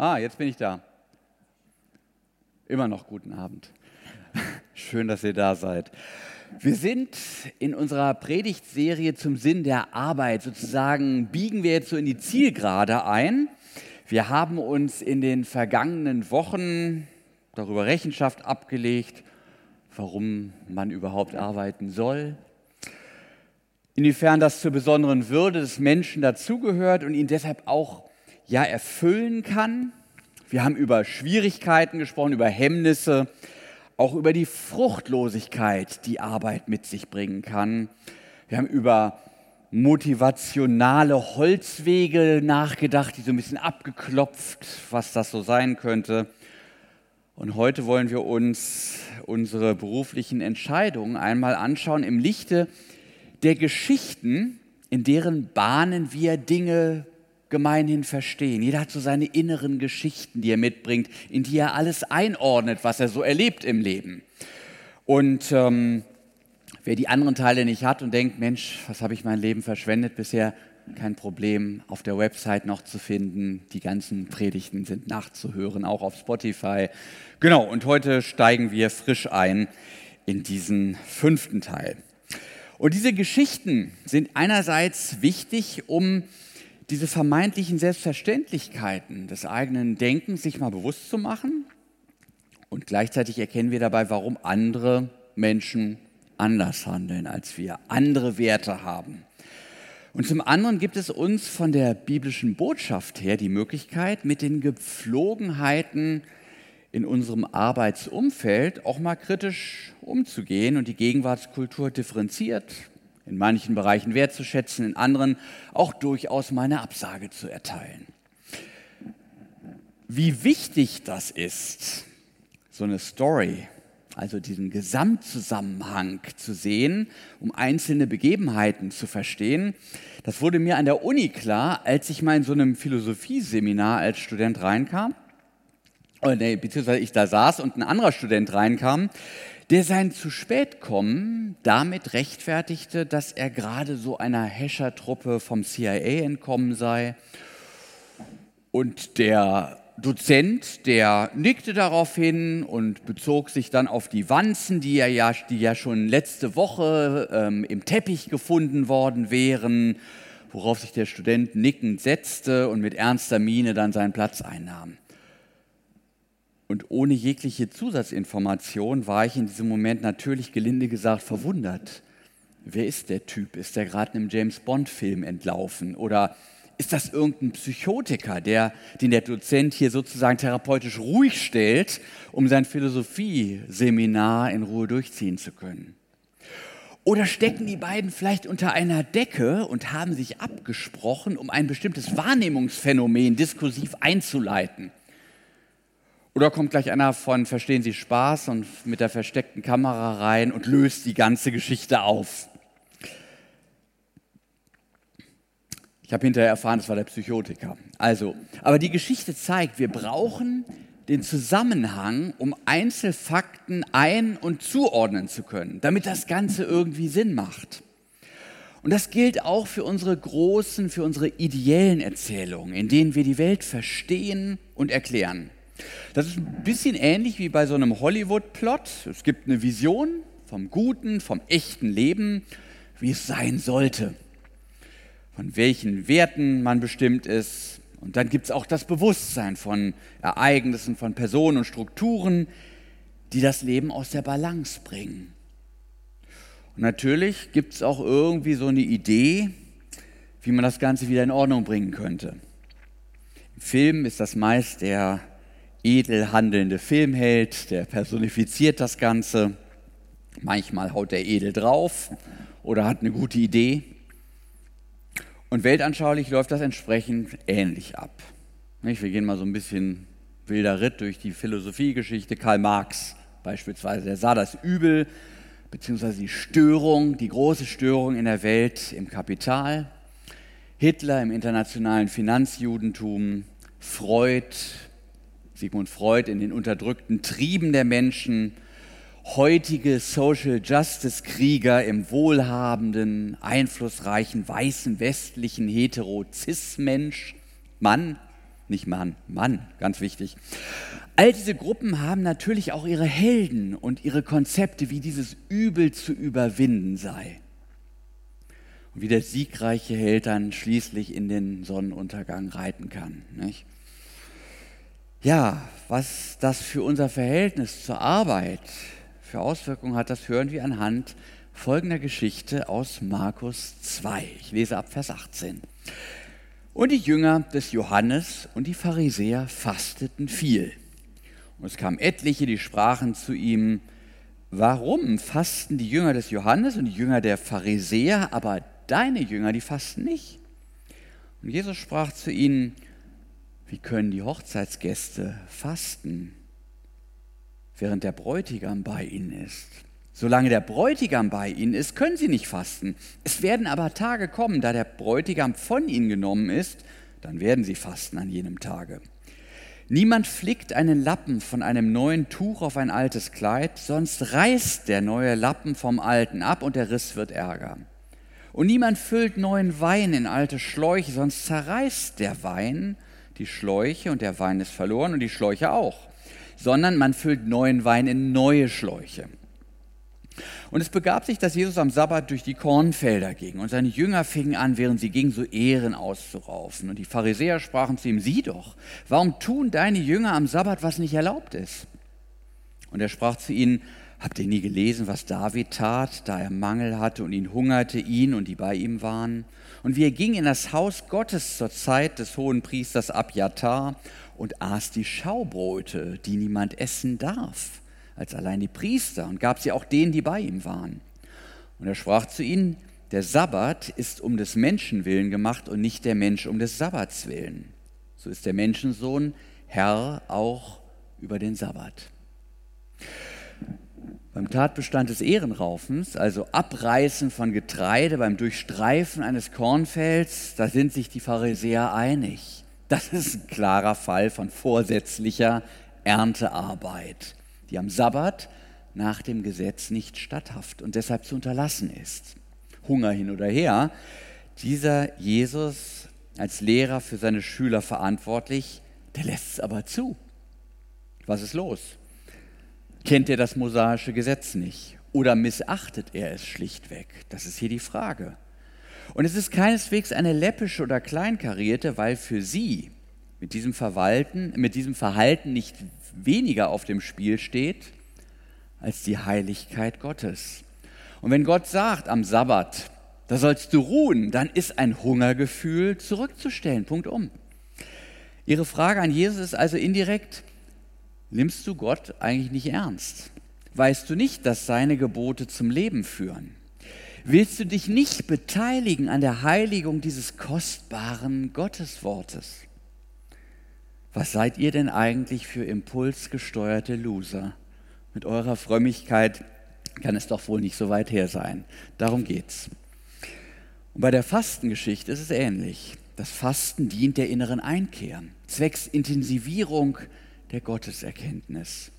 Ah, jetzt bin ich da. Immer noch guten Abend. Schön, dass ihr da seid. Wir sind in unserer Predigtserie zum Sinn der Arbeit. Sozusagen biegen wir jetzt so in die Zielgerade ein. Wir haben uns in den vergangenen Wochen darüber Rechenschaft abgelegt, warum man überhaupt arbeiten soll, inwiefern das zur besonderen Würde des Menschen dazugehört und ihn deshalb auch ja erfüllen kann. Wir haben über Schwierigkeiten gesprochen, über Hemmnisse, auch über die Fruchtlosigkeit, die Arbeit mit sich bringen kann. Wir haben über motivationale Holzwege nachgedacht, die so ein bisschen abgeklopft, was das so sein könnte. Und heute wollen wir uns unsere beruflichen Entscheidungen einmal anschauen im Lichte der Geschichten, in deren Bahnen wir Dinge gemeinhin verstehen. Jeder hat so seine inneren Geschichten, die er mitbringt, in die er alles einordnet, was er so erlebt im Leben. Und ähm, wer die anderen Teile nicht hat und denkt, Mensch, was habe ich mein Leben verschwendet bisher, kein Problem, auf der Website noch zu finden. Die ganzen Predigten sind nachzuhören, auch auf Spotify. Genau, und heute steigen wir frisch ein in diesen fünften Teil. Und diese Geschichten sind einerseits wichtig, um diese vermeintlichen Selbstverständlichkeiten des eigenen Denkens sich mal bewusst zu machen. Und gleichzeitig erkennen wir dabei, warum andere Menschen anders handeln als wir, andere Werte haben. Und zum anderen gibt es uns von der biblischen Botschaft her die Möglichkeit, mit den Gepflogenheiten in unserem Arbeitsumfeld auch mal kritisch umzugehen und die Gegenwartskultur differenziert, in manchen Bereichen wertzuschätzen, in anderen auch durchaus meine Absage zu erteilen. Wie wichtig das ist, so eine Story, also diesen Gesamtzusammenhang zu sehen, um einzelne Begebenheiten zu verstehen, das wurde mir an der Uni klar, als ich mal in so einem Philosophieseminar als Student reinkam oder nee, beziehungsweise ich da saß und ein anderer Student reinkam, der sein zu spät kommen damit rechtfertigte, dass er gerade so einer Häschertruppe vom CIA entkommen sei. Und der Dozent, der nickte darauf hin und bezog sich dann auf die Wanzen, die ja, die ja schon letzte Woche ähm, im Teppich gefunden worden wären, worauf sich der Student nickend setzte und mit ernster Miene dann seinen Platz einnahm. Und ohne jegliche Zusatzinformation war ich in diesem Moment natürlich gelinde gesagt verwundert. Wer ist der Typ? Ist der gerade einem James Bond-Film entlaufen? Oder ist das irgendein Psychotiker, der, den der Dozent hier sozusagen therapeutisch ruhig stellt, um sein Philosophieseminar in Ruhe durchziehen zu können? Oder stecken die beiden vielleicht unter einer Decke und haben sich abgesprochen, um ein bestimmtes Wahrnehmungsphänomen diskursiv einzuleiten? Oder kommt gleich einer von Verstehen Sie Spaß und mit der versteckten Kamera rein und löst die ganze Geschichte auf? Ich habe hinterher erfahren, es war der Psychotiker. Also, aber die Geschichte zeigt, wir brauchen den Zusammenhang, um Einzelfakten ein- und zuordnen zu können, damit das Ganze irgendwie Sinn macht. Und das gilt auch für unsere großen, für unsere ideellen Erzählungen, in denen wir die Welt verstehen und erklären. Das ist ein bisschen ähnlich wie bei so einem Hollywood-Plot. Es gibt eine Vision vom guten, vom echten Leben, wie es sein sollte, von welchen Werten man bestimmt ist. Und dann gibt es auch das Bewusstsein von Ereignissen, von Personen und Strukturen, die das Leben aus der Balance bringen. Und natürlich gibt es auch irgendwie so eine Idee, wie man das Ganze wieder in Ordnung bringen könnte. Im Film ist das meist der edel handelnde Filmheld, der personifiziert das Ganze. Manchmal haut er edel drauf oder hat eine gute Idee. Und weltanschaulich läuft das entsprechend ähnlich ab. Wir gehen mal so ein bisschen wilder Ritt durch die Philosophiegeschichte. Karl Marx beispielsweise, der sah das Übel beziehungsweise die Störung, die große Störung in der Welt im Kapital. Hitler im internationalen Finanzjudentum, Freud Sigmund Freud in den unterdrückten Trieben der Menschen, heutige Social Justice Krieger im wohlhabenden, einflussreichen, weißen, westlichen, hetero-cis-Mensch, Mann, nicht Mann, Mann, ganz wichtig. All diese Gruppen haben natürlich auch ihre Helden und ihre Konzepte, wie dieses Übel zu überwinden sei. Und wie der siegreiche Held dann schließlich in den Sonnenuntergang reiten kann. Nicht? Ja, was das für unser Verhältnis zur Arbeit für Auswirkungen hat, das hören wir anhand folgender Geschichte aus Markus 2. Ich lese ab Vers 18. Und die Jünger des Johannes und die Pharisäer fasteten viel. Und es kamen etliche, die sprachen zu ihm, warum fasten die Jünger des Johannes und die Jünger der Pharisäer, aber deine Jünger, die fasten nicht? Und Jesus sprach zu ihnen, wie können die Hochzeitsgäste fasten, während der Bräutigam bei ihnen ist? Solange der Bräutigam bei ihnen ist, können sie nicht fasten. Es werden aber Tage kommen, da der Bräutigam von ihnen genommen ist, dann werden sie fasten an jenem Tage. Niemand flickt einen Lappen von einem neuen Tuch auf ein altes Kleid, sonst reißt der neue Lappen vom alten ab und der Riss wird ärger. Und niemand füllt neuen Wein in alte Schläuche, sonst zerreißt der Wein die Schläuche und der Wein ist verloren und die Schläuche auch, sondern man füllt neuen Wein in neue Schläuche. Und es begab sich, dass Jesus am Sabbat durch die Kornfelder ging und seine Jünger fingen an, während sie gingen, so Ehren auszuraufen. Und die Pharisäer sprachen zu ihm, sieh doch, warum tun deine Jünger am Sabbat, was nicht erlaubt ist? Und er sprach zu ihnen, habt ihr nie gelesen, was David tat, da er Mangel hatte und ihn hungerte, ihn und die bei ihm waren? Und wie er ging in das Haus Gottes zur Zeit des hohen Priesters Abjatar und aß die Schaubrote, die niemand essen darf als allein die Priester und gab sie auch denen, die bei ihm waren. Und er sprach zu ihnen, der Sabbat ist um des Menschen willen gemacht und nicht der Mensch um des Sabbats willen. So ist der Menschensohn Herr auch über den Sabbat. Beim Tatbestand des Ehrenraufens, also Abreißen von Getreide beim Durchstreifen eines Kornfelds, da sind sich die Pharisäer einig. Das ist ein klarer Fall von vorsätzlicher Erntearbeit die am Sabbat nach dem Gesetz nicht statthaft und deshalb zu unterlassen ist. Hunger hin oder her, dieser Jesus als Lehrer für seine Schüler verantwortlich, der lässt es aber zu. Was ist los? Kennt er das mosaische Gesetz nicht? Oder missachtet er es schlichtweg? Das ist hier die Frage. Und es ist keineswegs eine läppische oder kleinkarierte, weil für sie mit diesem, Verwalten, mit diesem Verhalten nicht weniger auf dem Spiel steht als die Heiligkeit Gottes. Und wenn Gott sagt am Sabbat, da sollst du ruhen, dann ist ein Hungergefühl zurückzustellen. Punkt um. Ihre Frage an Jesus ist also indirekt, nimmst du Gott eigentlich nicht ernst? Weißt du nicht, dass seine Gebote zum Leben führen? Willst du dich nicht beteiligen an der Heiligung dieses kostbaren Gotteswortes? was seid ihr denn eigentlich für impulsgesteuerte Loser? Mit eurer Frömmigkeit kann es doch wohl nicht so weit her sein. Darum geht's. Und bei der Fastengeschichte ist es ähnlich. Das Fasten dient der inneren Einkehr, zwecks Intensivierung der Gotteserkenntnis.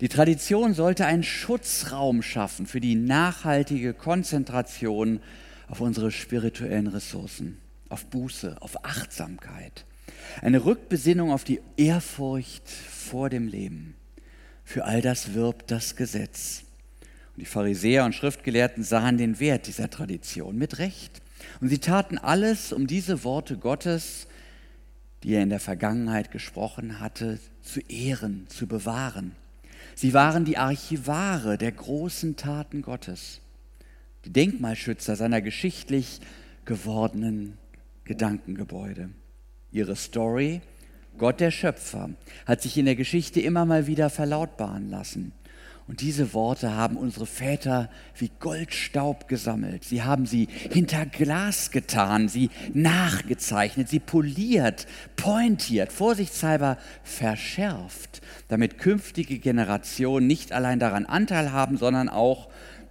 Die Tradition sollte einen Schutzraum schaffen für die nachhaltige Konzentration auf unsere spirituellen Ressourcen, auf Buße, auf Achtsamkeit. Eine Rückbesinnung auf die Ehrfurcht vor dem Leben. Für all das wirbt das Gesetz. Und die Pharisäer und Schriftgelehrten sahen den Wert dieser Tradition mit Recht. Und sie taten alles, um diese Worte Gottes, die er in der Vergangenheit gesprochen hatte, zu ehren, zu bewahren. Sie waren die Archivare der großen Taten Gottes, die Denkmalschützer seiner geschichtlich gewordenen Gedankengebäude ihre Story. Gott der Schöpfer hat sich in der Geschichte immer mal wieder verlautbaren lassen. Und diese Worte haben unsere Väter wie Goldstaub gesammelt. Sie haben sie hinter Glas getan, sie nachgezeichnet, sie poliert, pointiert, vorsichtshalber verschärft, damit künftige Generationen nicht allein daran Anteil haben, sondern auch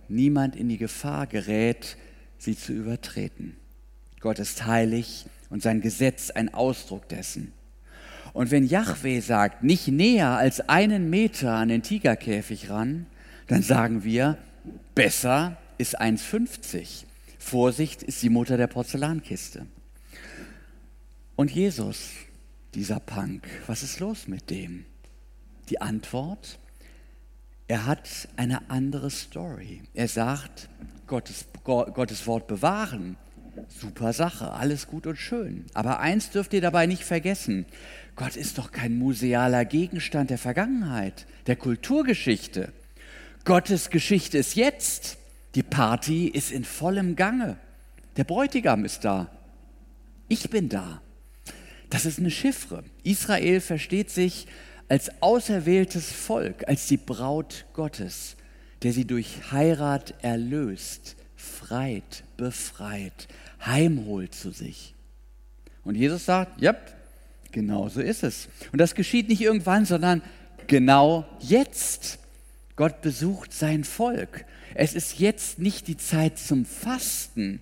niemand in die Gefahr gerät, sie zu übertreten. Gott ist heilig und sein Gesetz ein Ausdruck dessen. Und wenn Yahweh sagt, nicht näher als einen Meter an den Tigerkäfig ran, dann sagen wir, besser ist 1,50. Vorsicht ist die Mutter der Porzellankiste. Und Jesus, dieser Punk? Was ist los mit dem? Die Antwort, er hat eine andere Story. Er sagt, Gottes, Gottes Wort bewahren, super Sache, alles gut und schön. Aber eins dürft ihr dabei nicht vergessen, Gott ist doch kein musealer Gegenstand der Vergangenheit, der Kulturgeschichte. Gottes Geschichte ist jetzt. Die Party ist in vollem Gange. Der Bräutigam ist da. Ich bin da. Das ist eine Chiffre. Israel versteht sich als auserwähltes Volk, als die Braut Gottes, der sie durch Heirat erlöst, freit, befreit, heimholt zu sich. Und Jesus sagt, ja, genau so ist es. Und das geschieht nicht irgendwann, sondern genau jetzt. Gott besucht sein Volk. Es ist jetzt nicht die Zeit zum Fasten,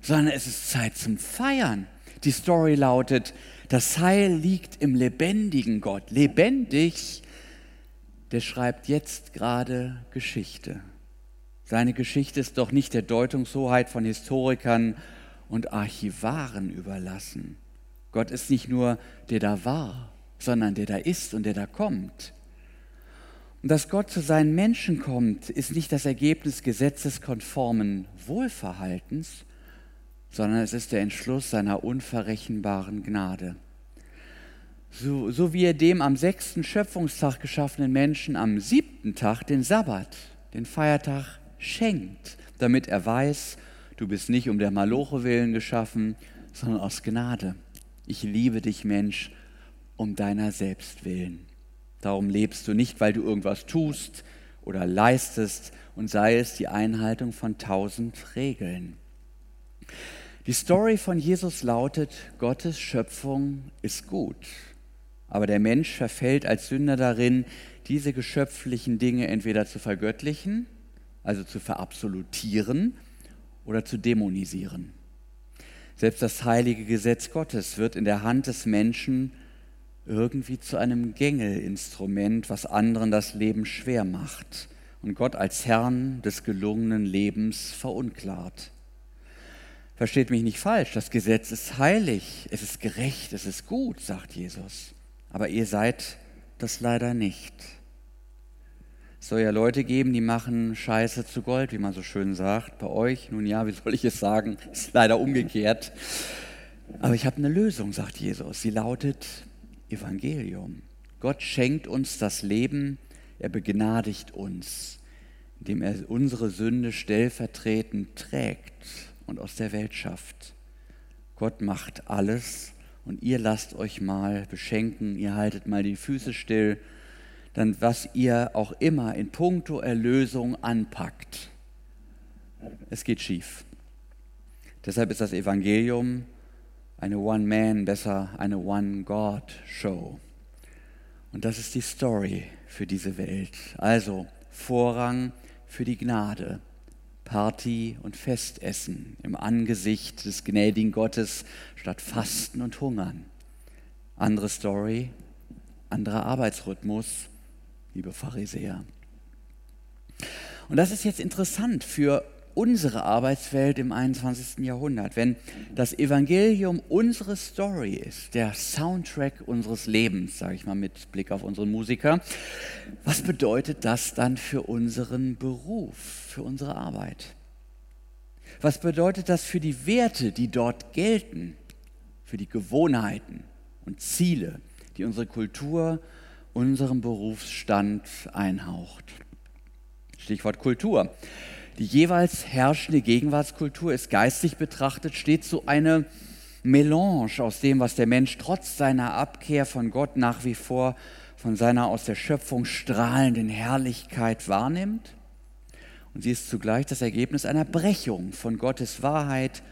sondern es ist Zeit zum Feiern. Die Story lautet, das Heil liegt im lebendigen Gott. Lebendig, der schreibt jetzt gerade Geschichte. Seine Geschichte ist doch nicht der Deutungshoheit von Historikern und Archivaren überlassen. Gott ist nicht nur der da war, sondern der da ist und der da kommt. Und dass Gott zu seinen Menschen kommt, ist nicht das Ergebnis gesetzeskonformen Wohlverhaltens, sondern es ist der Entschluss seiner unverrechenbaren Gnade. So, so wie er dem am sechsten Schöpfungstag geschaffenen Menschen am siebten Tag den Sabbat, den Feiertag, schenkt, damit er weiß, du bist nicht um der Maloche willen geschaffen, sondern aus Gnade. Ich liebe dich, Mensch, um deiner selbst willen. Darum lebst du nicht, weil du irgendwas tust oder leistest und sei es die Einhaltung von tausend Regeln. Die Story von Jesus lautet, Gottes Schöpfung ist gut, aber der Mensch verfällt als Sünder darin, diese geschöpflichen Dinge entweder zu vergöttlichen, also zu verabsolutieren oder zu dämonisieren. Selbst das heilige Gesetz Gottes wird in der Hand des Menschen irgendwie zu einem Gängelinstrument, was anderen das Leben schwer macht und Gott als Herrn des gelungenen Lebens verunklart. Versteht mich nicht falsch, das Gesetz ist heilig, es ist gerecht, es ist gut, sagt Jesus. Aber ihr seid das leider nicht. Soll ja Leute geben, die machen Scheiße zu Gold, wie man so schön sagt. Bei euch, nun ja, wie soll ich es sagen, ist leider umgekehrt. Aber ich habe eine Lösung, sagt Jesus. Sie lautet, Evangelium. Gott schenkt uns das Leben, er begnadigt uns, indem er unsere Sünde stellvertretend trägt und aus der Welt schafft. Gott macht alles und ihr lasst euch mal beschenken, ihr haltet mal die Füße still, dann was ihr auch immer in puncto Erlösung anpackt, es geht schief. Deshalb ist das Evangelium eine One-Man, besser eine One-God-Show. Und das ist die Story für diese Welt. Also Vorrang für die Gnade, Party und Festessen im Angesicht des gnädigen Gottes statt Fasten und Hungern. Andere Story, anderer Arbeitsrhythmus, liebe Pharisäer. Und das ist jetzt interessant für unsere Arbeitswelt im 21. Jahrhundert, wenn das Evangelium unsere Story ist, der Soundtrack unseres Lebens, sage ich mal mit Blick auf unseren Musiker, was bedeutet das dann für unseren Beruf, für unsere Arbeit? Was bedeutet das für die Werte, die dort gelten, für die Gewohnheiten und Ziele, die unsere Kultur unserem Berufsstand einhaucht? Stichwort Kultur. Die jeweils herrschende Gegenwartskultur ist geistig betrachtet stets so eine Melange aus dem, was der Mensch trotz seiner Abkehr von Gott nach wie vor von seiner aus der Schöpfung strahlenden Herrlichkeit wahrnimmt. Und sie ist zugleich das Ergebnis einer Brechung von Gottes Wahrheit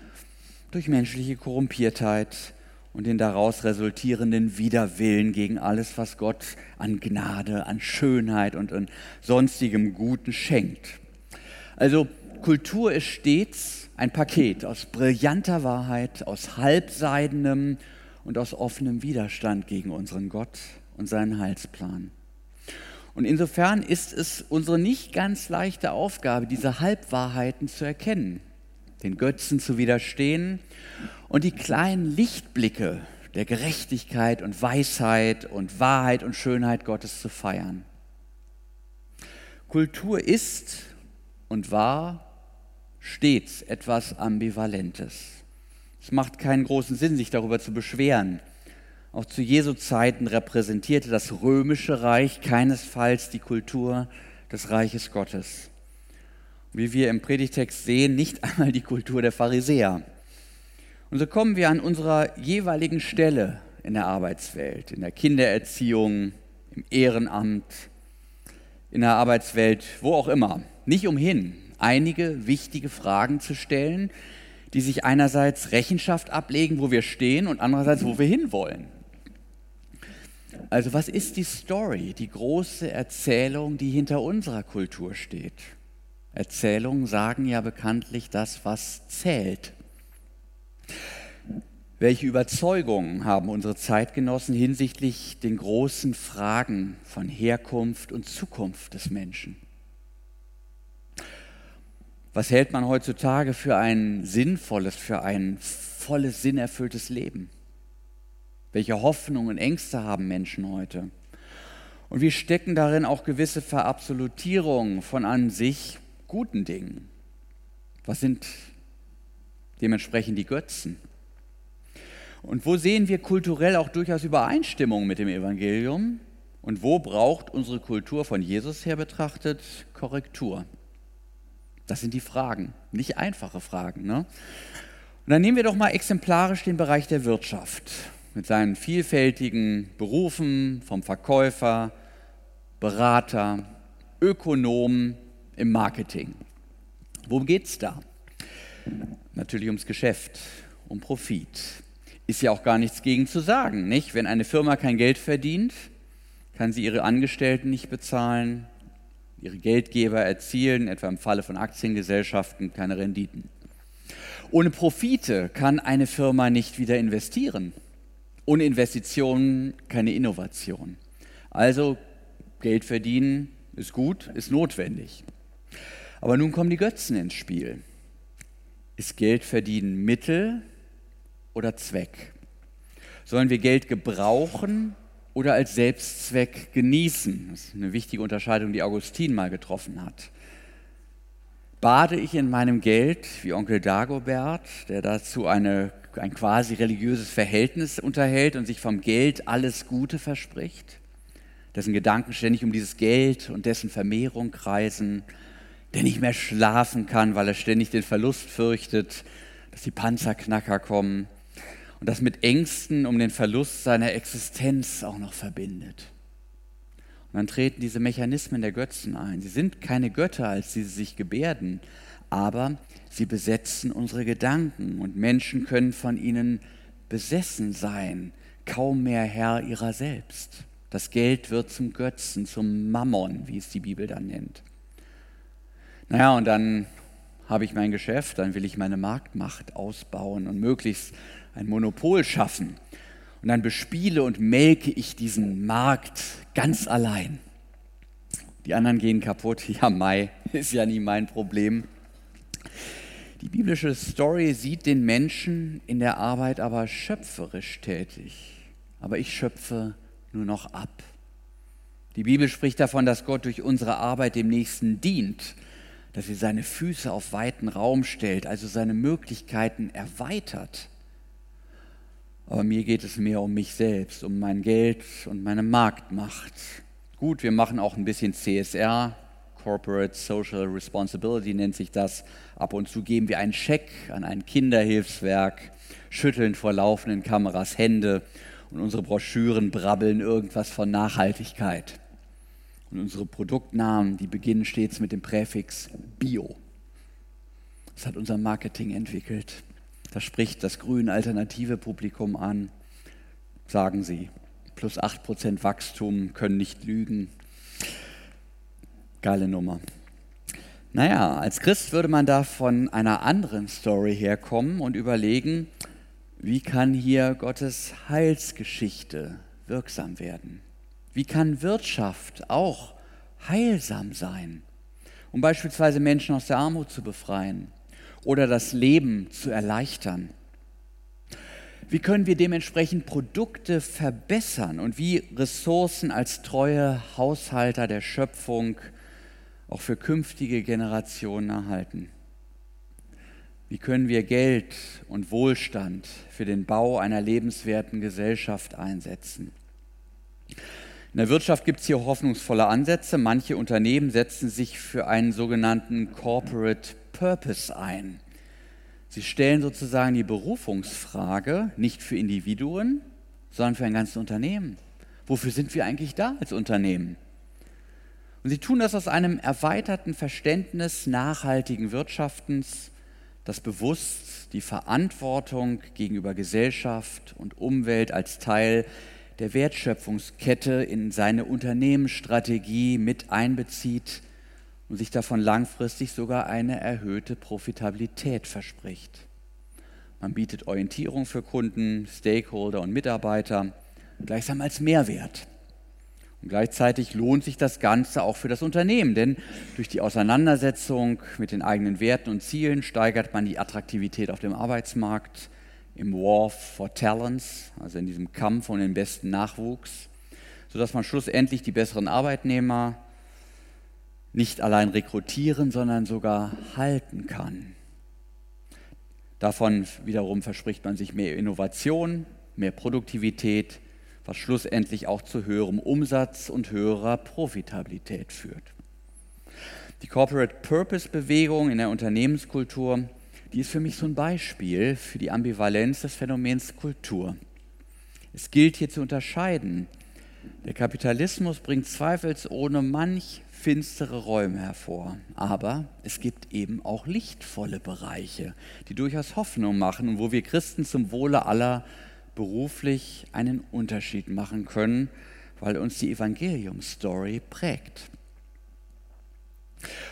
durch menschliche Korrumpiertheit und den daraus resultierenden Widerwillen gegen alles, was Gott an Gnade, an Schönheit und an sonstigem Guten schenkt. Also Kultur ist stets ein Paket aus brillanter Wahrheit, aus halbseidenem und aus offenem Widerstand gegen unseren Gott und seinen Heilsplan. Und insofern ist es unsere nicht ganz leichte Aufgabe, diese Halbwahrheiten zu erkennen, den Götzen zu widerstehen und die kleinen Lichtblicke der Gerechtigkeit und Weisheit und Wahrheit und Schönheit Gottes zu feiern. Kultur ist und war stets etwas Ambivalentes. Es macht keinen großen Sinn, sich darüber zu beschweren. Auch zu Jesu Zeiten repräsentierte das römische Reich keinesfalls die Kultur des Reiches Gottes. Wie wir im Predigtext sehen, nicht einmal die Kultur der Pharisäer. Und so kommen wir an unserer jeweiligen Stelle in der Arbeitswelt, in der Kindererziehung, im Ehrenamt, in der Arbeitswelt, wo auch immer, nicht umhin, einige wichtige Fragen zu stellen, die sich einerseits Rechenschaft ablegen, wo wir stehen, und andererseits, wo wir hinwollen. Also was ist die Story, die große Erzählung, die hinter unserer Kultur steht? Erzählungen sagen ja bekanntlich das, was zählt. Welche Überzeugungen haben unsere Zeitgenossen hinsichtlich den großen Fragen von Herkunft und Zukunft des Menschen? Was hält man heutzutage für ein sinnvolles, für ein volles, sinnerfülltes Leben? Welche Hoffnungen und Ängste haben Menschen heute? Und wie stecken darin auch gewisse Verabsolutierungen von an sich guten Dingen? Was sind dementsprechend die Götzen? Und wo sehen wir kulturell auch durchaus Übereinstimmung mit dem Evangelium? Und wo braucht unsere Kultur von Jesus her betrachtet Korrektur? Das sind die Fragen, nicht einfache Fragen. Ne? Und dann nehmen wir doch mal exemplarisch den Bereich der Wirtschaft mit seinen vielfältigen Berufen vom Verkäufer, Berater, Ökonom im Marketing. Worum geht es da? Natürlich ums Geschäft, um Profit. Ist ja auch gar nichts gegen zu sagen, nicht? Wenn eine Firma kein Geld verdient, kann sie ihre Angestellten nicht bezahlen, ihre Geldgeber erzielen, etwa im Falle von Aktiengesellschaften, keine Renditen. Ohne Profite kann eine Firma nicht wieder investieren. Ohne Investitionen keine Innovation. Also Geld verdienen ist gut, ist notwendig. Aber nun kommen die Götzen ins Spiel. Ist Geld verdienen Mittel oder Zweck? Sollen wir Geld gebrauchen oder als Selbstzweck genießen. Das ist eine wichtige Unterscheidung, die Augustin mal getroffen hat. Bade ich in meinem Geld wie Onkel Dagobert, der dazu eine, ein quasi religiöses Verhältnis unterhält und sich vom Geld alles Gute verspricht, dessen Gedanken ständig um dieses Geld und dessen Vermehrung kreisen, der nicht mehr schlafen kann, weil er ständig den Verlust fürchtet, dass die Panzerknacker kommen, und das mit Ängsten um den Verlust seiner Existenz auch noch verbindet. Und dann treten diese Mechanismen der Götzen ein. Sie sind keine Götter, als sie sich gebärden, aber sie besetzen unsere Gedanken und Menschen können von ihnen besessen sein, kaum mehr Herr ihrer selbst. Das Geld wird zum Götzen, zum Mammon, wie es die Bibel dann nennt. Naja, und dann habe ich mein Geschäft, dann will ich meine Marktmacht ausbauen und möglichst ein Monopol schaffen. Und dann bespiele und melke ich diesen Markt ganz allein. Die anderen gehen kaputt. Ja, Mai ist ja nie mein Problem. Die biblische Story sieht den Menschen in der Arbeit aber schöpferisch tätig. Aber ich schöpfe nur noch ab. Die Bibel spricht davon, dass Gott durch unsere Arbeit dem Nächsten dient, dass er seine Füße auf weiten Raum stellt, also seine Möglichkeiten erweitert. Aber mir geht es mehr um mich selbst, um mein Geld und meine Marktmacht. Gut, wir machen auch ein bisschen CSR, Corporate Social Responsibility nennt sich das. Ab und zu geben wir einen Scheck an ein Kinderhilfswerk, schütteln vor laufenden Kameras Hände und unsere Broschüren brabbeln irgendwas von Nachhaltigkeit. Und unsere Produktnamen, die beginnen stets mit dem Präfix Bio. Das hat unser Marketing entwickelt. Da spricht das grüne alternative Publikum an, sagen sie. Plus 8% Wachstum, können nicht lügen. Geile Nummer. Naja, als Christ würde man da von einer anderen Story herkommen und überlegen, wie kann hier Gottes Heilsgeschichte wirksam werden? Wie kann Wirtschaft auch heilsam sein, um beispielsweise Menschen aus der Armut zu befreien? oder das Leben zu erleichtern. Wie können wir dementsprechend Produkte verbessern und wie Ressourcen als treue Haushalter der Schöpfung auch für künftige Generationen erhalten? Wie können wir Geld und Wohlstand für den Bau einer lebenswerten Gesellschaft einsetzen? In der Wirtschaft gibt es hier hoffnungsvolle Ansätze. Manche Unternehmen setzen sich für einen sogenannten Corporate Purpose ein. Sie stellen sozusagen die Berufungsfrage nicht für Individuen, sondern für ein ganzes Unternehmen. Wofür sind wir eigentlich da als Unternehmen? Und sie tun das aus einem erweiterten Verständnis nachhaltigen Wirtschaftens, das bewusst die Verantwortung gegenüber Gesellschaft und Umwelt als Teil der Wertschöpfungskette in seine Unternehmensstrategie mit einbezieht und sich davon langfristig sogar eine erhöhte Profitabilität verspricht. Man bietet Orientierung für Kunden, Stakeholder und Mitarbeiter gleichsam als Mehrwert. Und gleichzeitig lohnt sich das Ganze auch für das Unternehmen, denn durch die Auseinandersetzung mit den eigenen Werten und Zielen steigert man die Attraktivität auf dem Arbeitsmarkt, im War for Talents, also in diesem Kampf um den besten Nachwuchs, sodass man schlussendlich die besseren Arbeitnehmer nicht allein rekrutieren, sondern sogar halten kann. Davon wiederum verspricht man sich mehr Innovation, mehr Produktivität, was schlussendlich auch zu höherem Umsatz und höherer Profitabilität führt. Die Corporate Purpose Bewegung in der Unternehmenskultur die ist für mich so ein Beispiel für die Ambivalenz des Phänomens Kultur. Es gilt hier zu unterscheiden. Der Kapitalismus bringt zweifelsohne manch finstere Räume hervor, aber es gibt eben auch lichtvolle Bereiche, die durchaus Hoffnung machen und wo wir Christen zum Wohle aller beruflich einen Unterschied machen können, weil uns die Evangelium-Story prägt.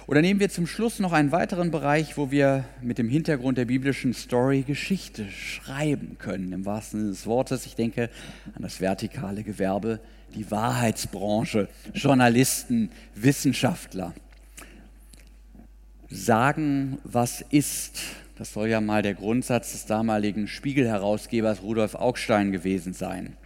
Oder nehmen wir zum Schluss noch einen weiteren Bereich, wo wir mit dem Hintergrund der biblischen Story Geschichte schreiben können, im wahrsten Sinne des Wortes. Ich denke an das vertikale Gewerbe, die Wahrheitsbranche, Journalisten, Wissenschaftler. Sagen, was ist, das soll ja mal der Grundsatz des damaligen Spiegelherausgebers Rudolf Augstein gewesen sein.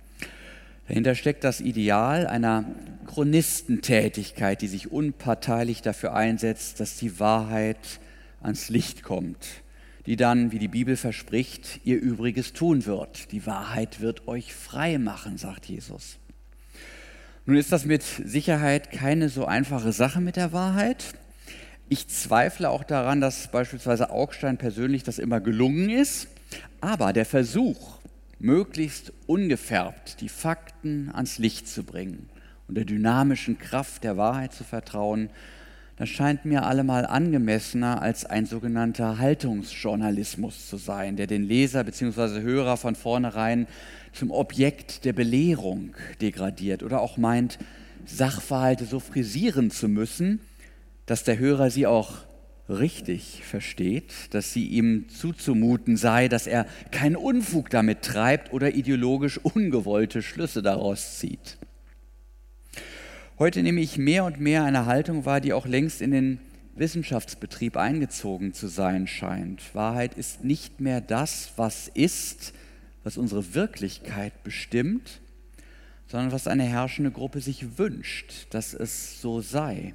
Dahinter steckt das Ideal einer Chronistentätigkeit, die sich unparteilich dafür einsetzt, dass die Wahrheit ans Licht kommt, die dann, wie die Bibel verspricht, ihr Übriges tun wird. Die Wahrheit wird euch frei machen, sagt Jesus. Nun ist das mit Sicherheit keine so einfache Sache mit der Wahrheit. Ich zweifle auch daran, dass beispielsweise Augstein persönlich das immer gelungen ist. Aber der Versuch, möglichst ungefärbt die Fakten ans Licht zu bringen und der dynamischen Kraft der Wahrheit zu vertrauen, das scheint mir allemal angemessener als ein sogenannter Haltungsjournalismus zu sein, der den Leser bzw. Hörer von vornherein zum Objekt der Belehrung degradiert oder auch meint, Sachverhalte so frisieren zu müssen, dass der Hörer sie auch richtig versteht, dass sie ihm zuzumuten sei, dass er keinen Unfug damit treibt oder ideologisch ungewollte Schlüsse daraus zieht. Heute nehme ich mehr und mehr eine Haltung wahr, die auch längst in den Wissenschaftsbetrieb eingezogen zu sein scheint. Wahrheit ist nicht mehr das, was ist, was unsere Wirklichkeit bestimmt, sondern was eine herrschende Gruppe sich wünscht, dass es so sei.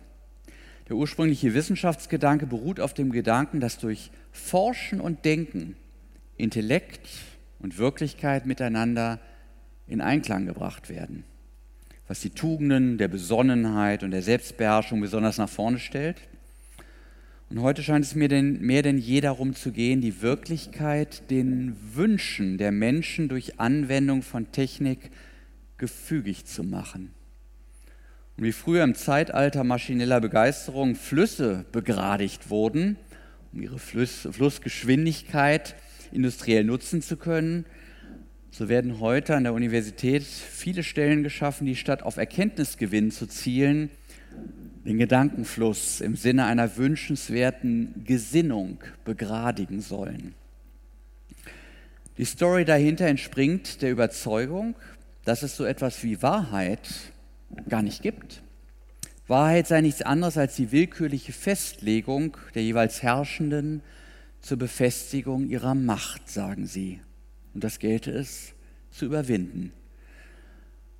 Der ursprüngliche Wissenschaftsgedanke beruht auf dem Gedanken, dass durch Forschen und Denken Intellekt und Wirklichkeit miteinander in Einklang gebracht werden, was die Tugenden der Besonnenheit und der Selbstbeherrschung besonders nach vorne stellt. Und heute scheint es mir denn, mehr denn je darum zu gehen, die Wirklichkeit den Wünschen der Menschen durch Anwendung von Technik gefügig zu machen. Und wie früher im Zeitalter maschineller Begeisterung Flüsse begradigt wurden, um ihre Fluss, Flussgeschwindigkeit industriell nutzen zu können, so werden heute an der Universität viele Stellen geschaffen, die statt auf Erkenntnisgewinn zu zielen, den Gedankenfluss im Sinne einer wünschenswerten Gesinnung begradigen sollen. Die Story dahinter entspringt der Überzeugung, dass es so etwas wie Wahrheit gar nicht gibt. Wahrheit sei nichts anderes als die willkürliche Festlegung der jeweils Herrschenden zur Befestigung ihrer Macht, sagen sie. Und das gelte es zu überwinden.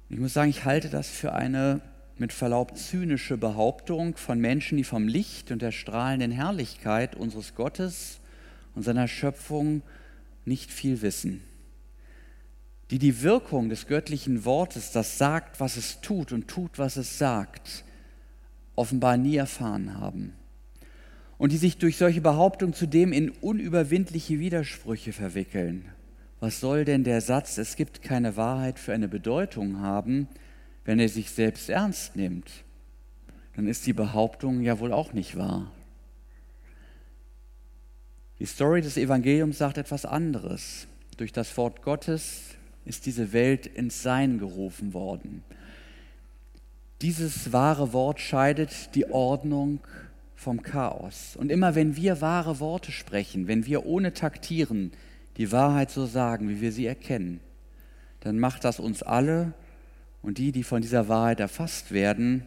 Ich muss sagen, ich halte das für eine mit Verlaub zynische Behauptung von Menschen, die vom Licht und der strahlenden Herrlichkeit unseres Gottes und seiner Schöpfung nicht viel wissen. Die die Wirkung des göttlichen Wortes, das sagt, was es tut und tut, was es sagt, offenbar nie erfahren haben. Und die sich durch solche Behauptungen zudem in unüberwindliche Widersprüche verwickeln. Was soll denn der Satz, es gibt keine Wahrheit für eine Bedeutung haben, wenn er sich selbst ernst nimmt? Dann ist die Behauptung ja wohl auch nicht wahr. Die Story des Evangeliums sagt etwas anderes. Durch das Wort Gottes ist diese Welt ins Sein gerufen worden. Dieses wahre Wort scheidet die Ordnung vom Chaos. Und immer wenn wir wahre Worte sprechen, wenn wir ohne Taktieren die Wahrheit so sagen, wie wir sie erkennen, dann macht das uns alle und die, die von dieser Wahrheit erfasst werden,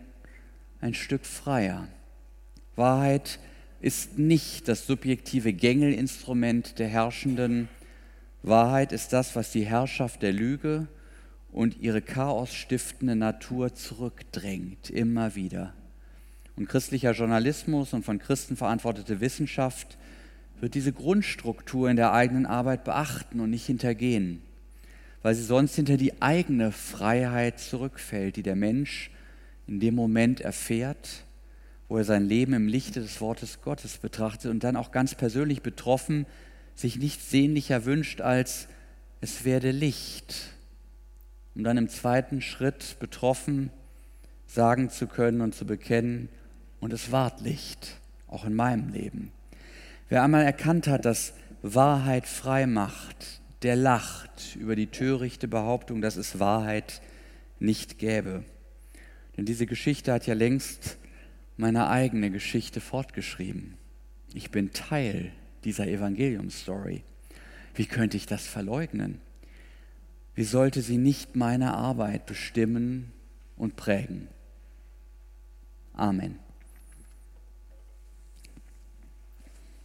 ein Stück freier. Wahrheit ist nicht das subjektive Gängelinstrument der Herrschenden. Wahrheit ist das, was die Herrschaft der Lüge und ihre chaosstiftende Natur zurückdrängt, immer wieder. Und christlicher Journalismus und von Christen verantwortete Wissenschaft wird diese Grundstruktur in der eigenen Arbeit beachten und nicht hintergehen, weil sie sonst hinter die eigene Freiheit zurückfällt, die der Mensch in dem Moment erfährt, wo er sein Leben im Lichte des Wortes Gottes betrachtet und dann auch ganz persönlich betroffen sich nichts sehnlicher wünscht, als es werde Licht, um dann im zweiten Schritt betroffen sagen zu können und zu bekennen, und es ward Licht, auch in meinem Leben. Wer einmal erkannt hat, dass Wahrheit frei macht, der lacht über die törichte Behauptung, dass es Wahrheit nicht gäbe. Denn diese Geschichte hat ja längst meine eigene Geschichte fortgeschrieben. Ich bin Teil dieser Evangeliumsstory. Wie könnte ich das verleugnen? Wie sollte sie nicht meine Arbeit bestimmen und prägen? Amen.